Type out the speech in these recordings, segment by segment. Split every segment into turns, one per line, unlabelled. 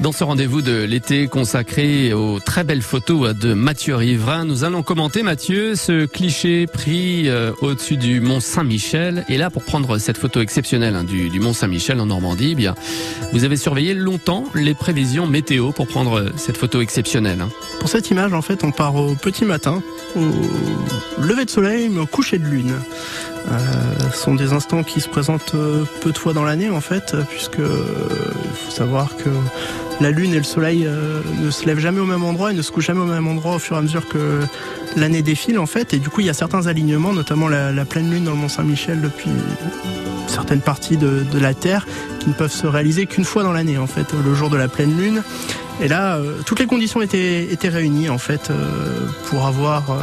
Dans ce rendez-vous de l'été consacré aux très belles photos de Mathieu Riverain, nous allons commenter, Mathieu, ce cliché pris euh, au-dessus du Mont Saint-Michel. Et là, pour prendre cette photo exceptionnelle hein, du, Mont Saint-Michel en Normandie, eh bien, vous avez surveillé longtemps les prévisions météo pour prendre cette photo exceptionnelle. Hein.
Pour cette image, en fait, on part au petit matin, au lever de soleil, au coucher de lune. Euh, sont des instants qui se présentent euh, peu de fois dans l'année en fait, puisque il faut savoir que la Lune et le Soleil euh, ne se lèvent jamais au même endroit et ne se couchent jamais au même endroit au fur et à mesure que l'année défile en fait. Et du coup, il y a certains alignements, notamment la, pleine Lune dans le Mont Saint-Michel depuis certaines parties de, la Terre, qui ne peuvent se réaliser qu'une fois dans l'année en fait, le jour de la pleine Lune. Et là, euh, toutes les conditions étaient, étaient réunies en fait euh, pour avoir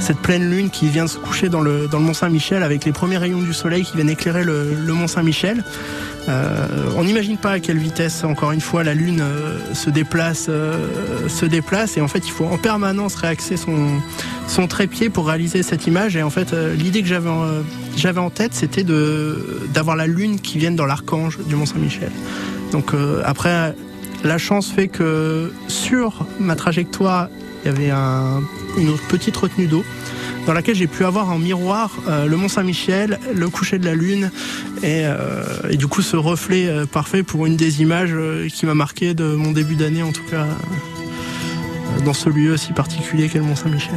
cette pleine lune qui vient se coucher dans le, dans le Mont Saint-Michel avec les premiers rayons du soleil qui viennent éclairer le, Mont Saint-Michel. Euh, on n'imagine pas à quelle vitesse, encore une fois, la lune euh, se déplace, euh, se déplace, et en fait, il faut en permanence réaxer son, son trépied pour réaliser cette image. Et en fait, l'idée que j'avais j'avais en tête, c'était de d'avoir la lune qui vienne dans l'archange du Mont Saint-Michel. Donc après, la chance fait que sur ma trajectoire, il y avait une petite retenue d'eau dans laquelle j'ai pu avoir en miroir euh, le Mont Saint-Michel, le coucher de la lune et, euh, du coup ce reflet euh, parfait pour une des images qui m'a marqué de mon début d'année en tout cas dans ce lieu si particulier qu'est le Mont Saint-Michel.